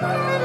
Bye.